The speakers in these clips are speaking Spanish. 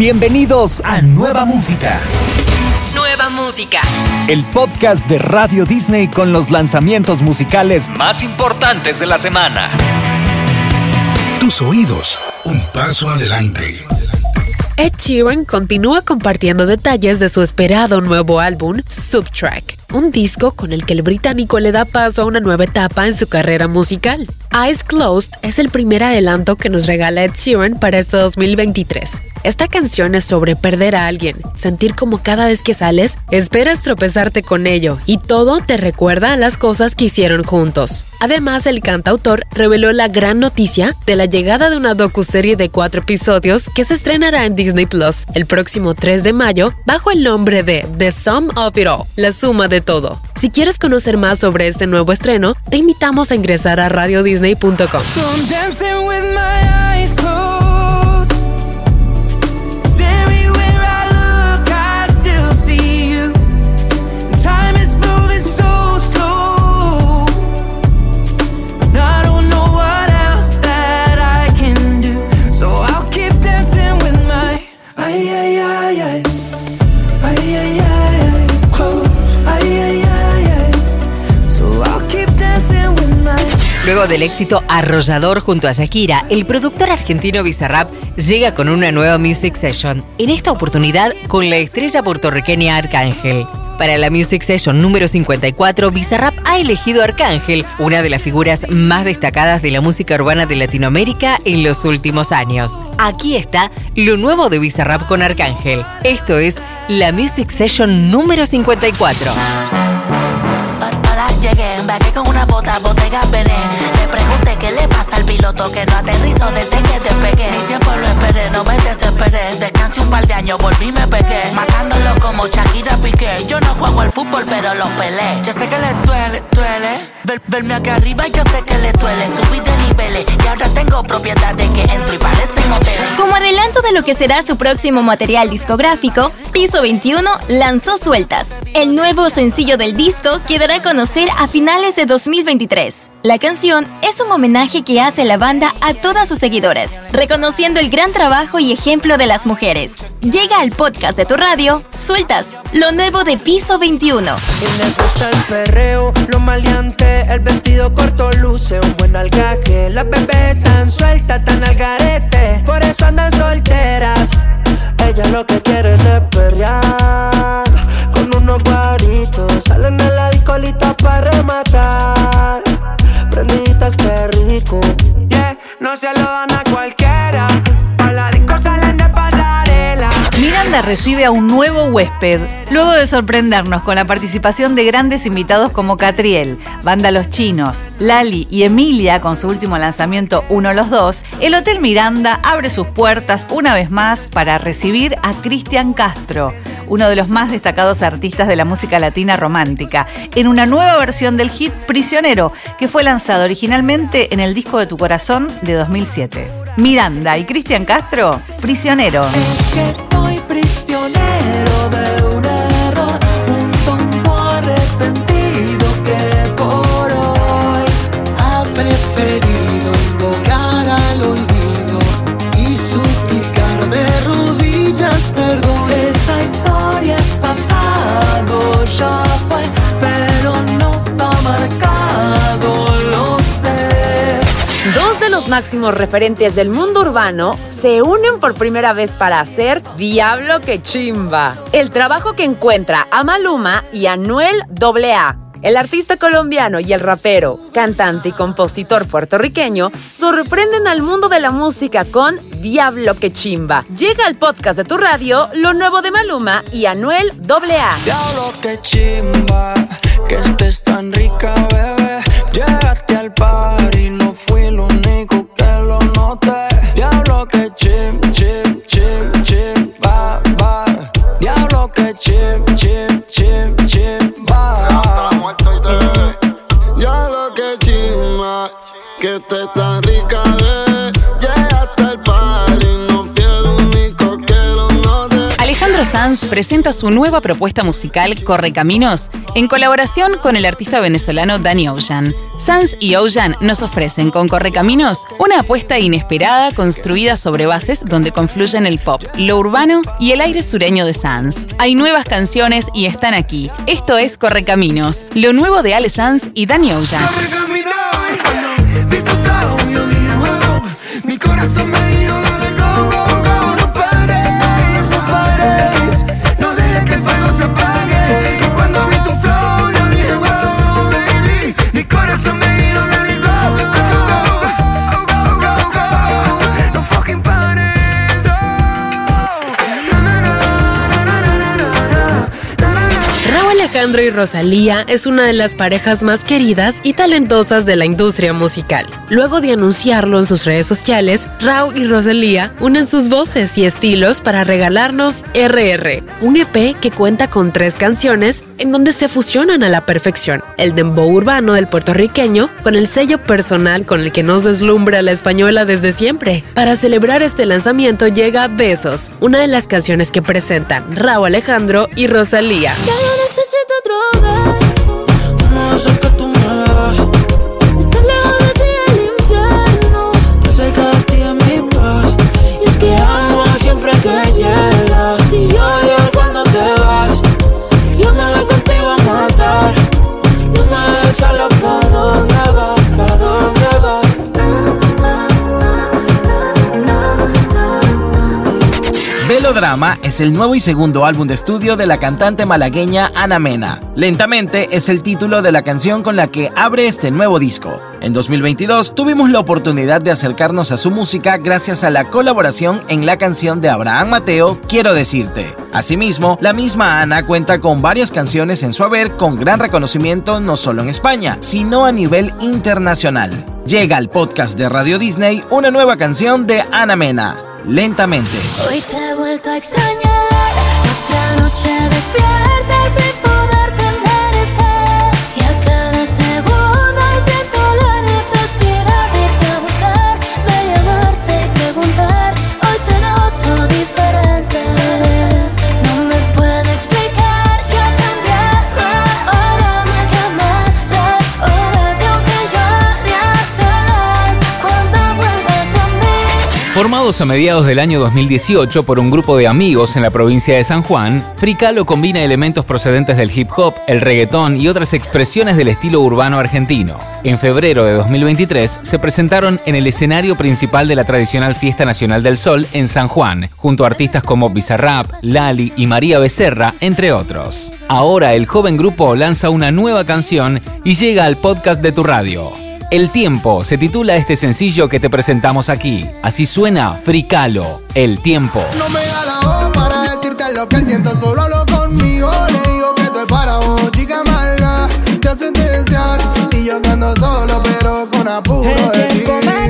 Bienvenidos a Nueva Música. Nueva Música. El podcast de Radio Disney con los lanzamientos musicales más importantes de la semana. Tus oídos, un paso adelante. Ed Sheeran continúa compartiendo detalles de su esperado nuevo álbum, Subtrack, un disco con el que el británico le da paso a una nueva etapa en su carrera musical. Eyes Closed es el primer adelanto que nos regala Ed Sheeran para este 2023. Esta canción es sobre perder a alguien, sentir como cada vez que sales esperas tropezarte con ello y todo te recuerda a las cosas que hicieron juntos. Además, el cantautor reveló la gran noticia de la llegada de una docuserie de cuatro episodios que se estrenará en Disney Plus el próximo 3 de mayo bajo el nombre de The Sum of It All, la suma de todo. Si quieres conocer más sobre este nuevo estreno, te invitamos a ingresar a radiodisney.com. Luego del éxito arrollador junto a Shakira, el productor argentino Bizarrap llega con una nueva music session, en esta oportunidad con la estrella puertorriqueña Arcángel. Para la Music Session número 54, Bizarrap ha elegido Arcángel, una de las figuras más destacadas de la música urbana de Latinoamérica en los últimos años. Aquí está lo nuevo de Bizarrap con Arcángel. Esto es la Music Session número 54 llegué, con una bota, botega Bené. Le pregunté qué le pasa al piloto que no aterrizó desde que despegué. Mi tiempo lo esperé, no me desesperé. Descansé un par de años, volví me pegué. Matándolo como Shakira Piqué. Yo no juego al fútbol, pero lo pelé. Yo sé que le duele, duele. verme acá arriba, yo sé que le duele. Subí de niveles y ahora tengo propiedad de lo que será su próximo material discográfico, Piso 21 lanzó Sueltas. El nuevo sencillo del disco quedará a conocer a finales de 2023. La canción es un homenaje que hace la banda a todas sus seguidores, reconociendo el gran trabajo y ejemplo de las mujeres. Llega al podcast de tu radio, Sueltas, lo nuevo de Piso 21. gusta el perreo, lo maleante, el vestido corto luce un buen algaje. La bebé tan suelta, tan al garete, por eso andan solteras. Ella lo que quiere es perrear con unos guaritos. Salen de la discolita para rematar. Prenditas, que rico. Yeah, no se lo dan a cualquiera. Miranda recibe a un nuevo huésped, luego de sorprendernos con la participación de grandes invitados como Catriel, Banda Los Chinos, Lali y Emilia con su último lanzamiento Uno los Dos, el Hotel Miranda abre sus puertas una vez más para recibir a Cristian Castro, uno de los más destacados artistas de la música latina romántica, en una nueva versión del hit Prisionero, que fue lanzado originalmente en el disco de Tu Corazón de 2007. Miranda y Cristian Castro, Prisionero. Dos de los máximos referentes del mundo urbano se unen por primera vez para hacer Diablo que chimba. El trabajo que encuentra a Maluma y a Noel AA. El artista colombiano y el rapero, cantante y compositor puertorriqueño sorprenden al mundo de la música con Diablo que chimba. Llega al podcast de tu radio lo nuevo de Maluma y Anuel AA. Diablo que chimba, Presenta su nueva propuesta musical Correcaminos en colaboración con el artista venezolano Danny Ocean. Sanz y Ocean nos ofrecen con Correcaminos una apuesta inesperada construida sobre bases donde confluyen el pop, lo urbano y el aire sureño de Sanz. Hay nuevas canciones y están aquí. Esto es Correcaminos, lo nuevo de Ale Sanz y Danny Ocean. Alejandro y Rosalía es una de las parejas más queridas y talentosas de la industria musical. Luego de anunciarlo en sus redes sociales, Raúl y Rosalía unen sus voces y estilos para regalarnos RR, un EP que cuenta con tres canciones en donde se fusionan a la perfección el dembow urbano del puertorriqueño con el sello personal con el que nos deslumbra la española desde siempre. Para celebrar este lanzamiento llega Besos, una de las canciones que presentan Raúl Alejandro y Rosalía otro. Es el nuevo y segundo álbum de estudio de la cantante malagueña Ana Mena. Lentamente es el título de la canción con la que abre este nuevo disco. En 2022 tuvimos la oportunidad de acercarnos a su música gracias a la colaboración en la canción de Abraham Mateo, Quiero decirte. Asimismo, la misma Ana cuenta con varias canciones en su haber con gran reconocimiento no solo en España, sino a nivel internacional. Llega al podcast de Radio Disney una nueva canción de Ana Mena lentamente. Hoy te he vuelto a extrañar, otra noche despierta sin poder Formados a mediados del año 2018 por un grupo de amigos en la provincia de San Juan, Fricalo combina elementos procedentes del hip hop, el reggaetón y otras expresiones del estilo urbano argentino. En febrero de 2023 se presentaron en el escenario principal de la tradicional Fiesta Nacional del Sol en San Juan, junto a artistas como Bizarrap, Lali y María Becerra, entre otros. Ahora el joven grupo lanza una nueva canción y llega al podcast de tu radio. El tiempo se titula este sencillo que te presentamos aquí. Así suena Fricalo, El tiempo. No me da la voz para decirte lo que siento, solo hablo conmigo. Le digo que estoy para vos, chica mala. Te hacen desear y yo que ando solo, pero con apuro de ti.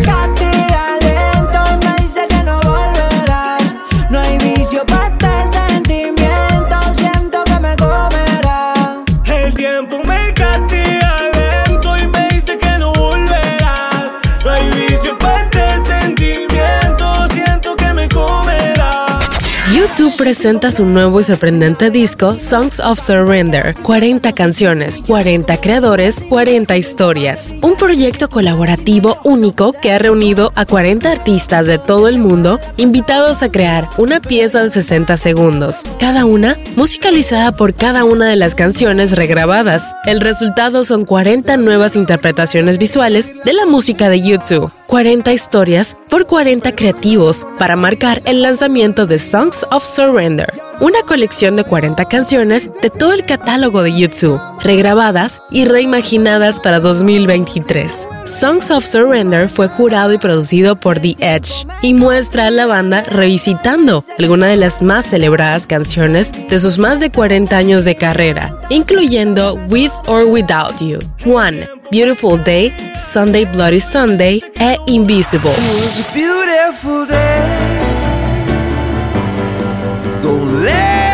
Presenta su nuevo y sorprendente disco Songs of Surrender. 40 canciones, 40 creadores, 40 historias. Un proyecto colaborativo único que ha reunido a 40 artistas de todo el mundo invitados a crear una pieza de 60 segundos, cada una musicalizada por cada una de las canciones regrabadas. El resultado son 40 nuevas interpretaciones visuales de la música de YouTube. 40 historias por 40 creativos para marcar el lanzamiento de Songs of Surrender, una colección de 40 canciones de todo el catálogo de YouTube, regrabadas y reimaginadas para 2023. Songs of Surrender fue jurado y producido por The Edge y muestra a la banda revisitando algunas de las más celebradas canciones de sus más de 40 años de carrera, incluyendo With or Without You, One, Beautiful Day, Sunday Bloody Sunday é Invisible. It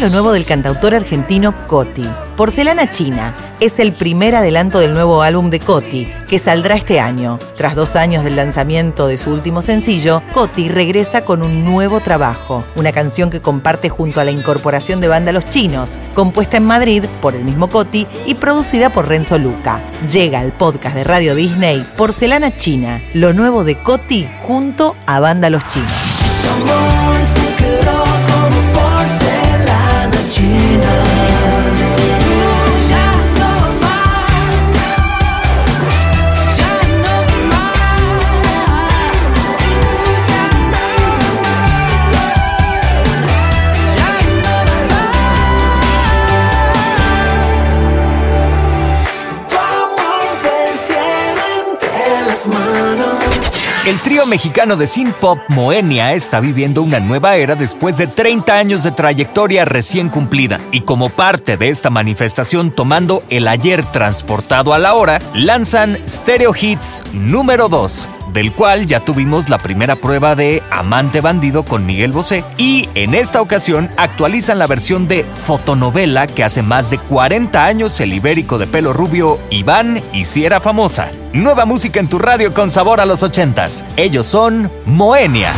lo nuevo del cantautor argentino Coti. Porcelana China es el primer adelanto del nuevo álbum de Coti, que saldrá este año. Tras dos años del lanzamiento de su último sencillo, Coti regresa con un nuevo trabajo, una canción que comparte junto a la incorporación de banda Los Chinos, compuesta en Madrid por el mismo Coti y producida por Renzo Luca. Llega al podcast de Radio Disney Porcelana China, lo nuevo de Coti junto a banda Los Chinos. Trío mexicano de synth Moenia está viviendo una nueva era después de 30 años de trayectoria recién cumplida. Y como parte de esta manifestación tomando el ayer transportado a la hora, lanzan Stereo Hits número 2 del cual ya tuvimos la primera prueba de Amante Bandido con Miguel Bosé, y en esta ocasión actualizan la versión de fotonovela que hace más de 40 años el ibérico de pelo rubio Iván hiciera famosa. Nueva música en tu radio con sabor a los ochentas. Ellos son Moenia.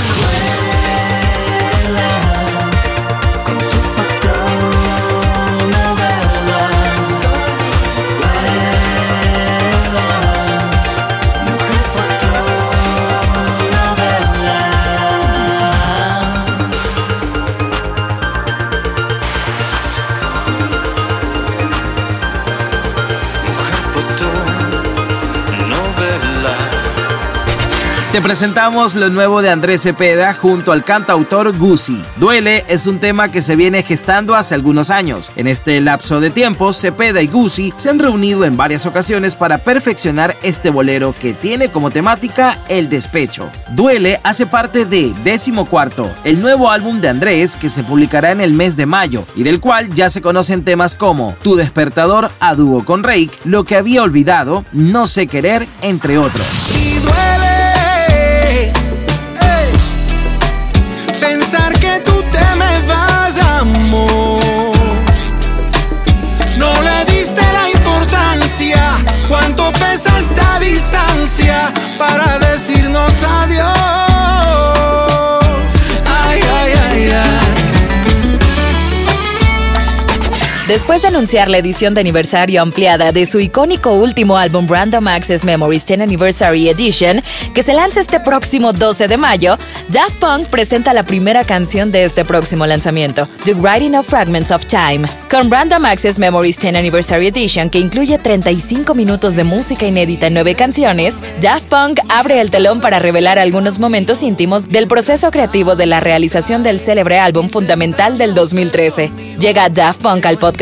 Te presentamos lo nuevo de Andrés Cepeda junto al cantautor Guzzi. Duele es un tema que se viene gestando hace algunos años. En este lapso de tiempo, Cepeda y Guzzi se han reunido en varias ocasiones para perfeccionar este bolero que tiene como temática el despecho. Duele hace parte de Décimo Cuarto, el nuevo álbum de Andrés que se publicará en el mes de mayo y del cual ya se conocen temas como Tu despertador a dúo con Rake, Lo que había olvidado, No sé querer, entre otros. Y duele para decirnos adiós. Después de anunciar la edición de aniversario ampliada de su icónico último álbum Random Access Memories 10 Anniversary Edition, que se lanza este próximo 12 de mayo, Daft Punk presenta la primera canción de este próximo lanzamiento, The Writing of Fragments of Time. Con Random Access Memories 10 Anniversary Edition, que incluye 35 minutos de música inédita en nueve canciones, Daft Punk abre el telón para revelar algunos momentos íntimos del proceso creativo de la realización del célebre álbum fundamental del 2013. Llega Daft Punk al podcast